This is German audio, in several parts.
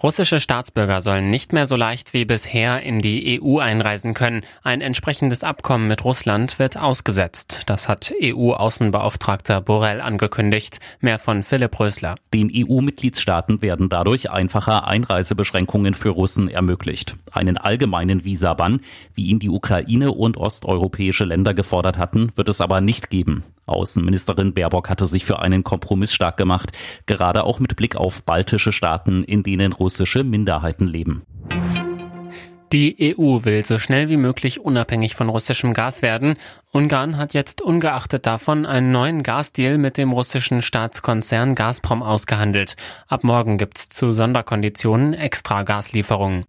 Russische Staatsbürger sollen nicht mehr so leicht wie bisher in die EU einreisen können. Ein entsprechendes Abkommen mit Russland wird ausgesetzt. Das hat EU-Außenbeauftragter Borrell angekündigt. Mehr von Philipp Rösler. Den EU-Mitgliedstaaten werden dadurch einfacher Einreisebeschränkungen für Russen ermöglicht. Einen allgemeinen Visabann, wie ihn die Ukraine und osteuropäische Länder gefordert hatten, wird es aber nicht geben. Außenministerin Baerbock hatte sich für einen Kompromiss stark gemacht, gerade auch mit Blick auf baltische Staaten, in denen russische Minderheiten leben. Die EU will so schnell wie möglich unabhängig von russischem Gas werden. Ungarn hat jetzt ungeachtet davon einen neuen Gasdeal mit dem russischen Staatskonzern Gazprom ausgehandelt. Ab morgen gibt's zu Sonderkonditionen extra Gaslieferungen.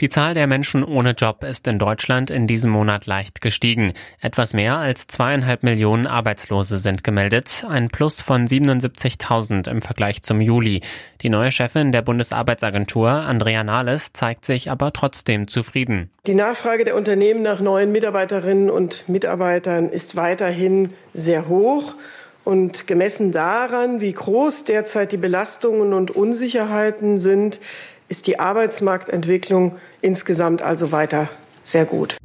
Die Zahl der Menschen ohne Job ist in Deutschland in diesem Monat leicht gestiegen. Etwas mehr als zweieinhalb Millionen Arbeitslose sind gemeldet, ein Plus von 77.000 im Vergleich zum Juli. Die neue Chefin der Bundesarbeitsagentur, Andrea Nahles, zeigt sich aber trotzdem zufrieden. Die Nachfrage der Unternehmen nach neuen Mitarbeiterinnen und Mitarbeitern ist weiterhin sehr hoch. Und gemessen daran, wie groß derzeit die Belastungen und Unsicherheiten sind, ist die Arbeitsmarktentwicklung insgesamt also weiter sehr gut.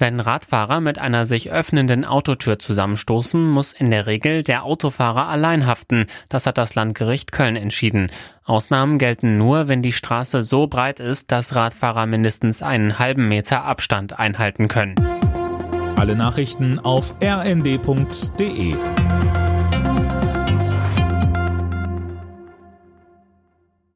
Wenn Radfahrer mit einer sich öffnenden Autotür zusammenstoßen, muss in der Regel der Autofahrer allein haften. Das hat das Landgericht Köln entschieden. Ausnahmen gelten nur, wenn die Straße so breit ist, dass Radfahrer mindestens einen halben Meter Abstand einhalten können. Alle Nachrichten auf rnd.de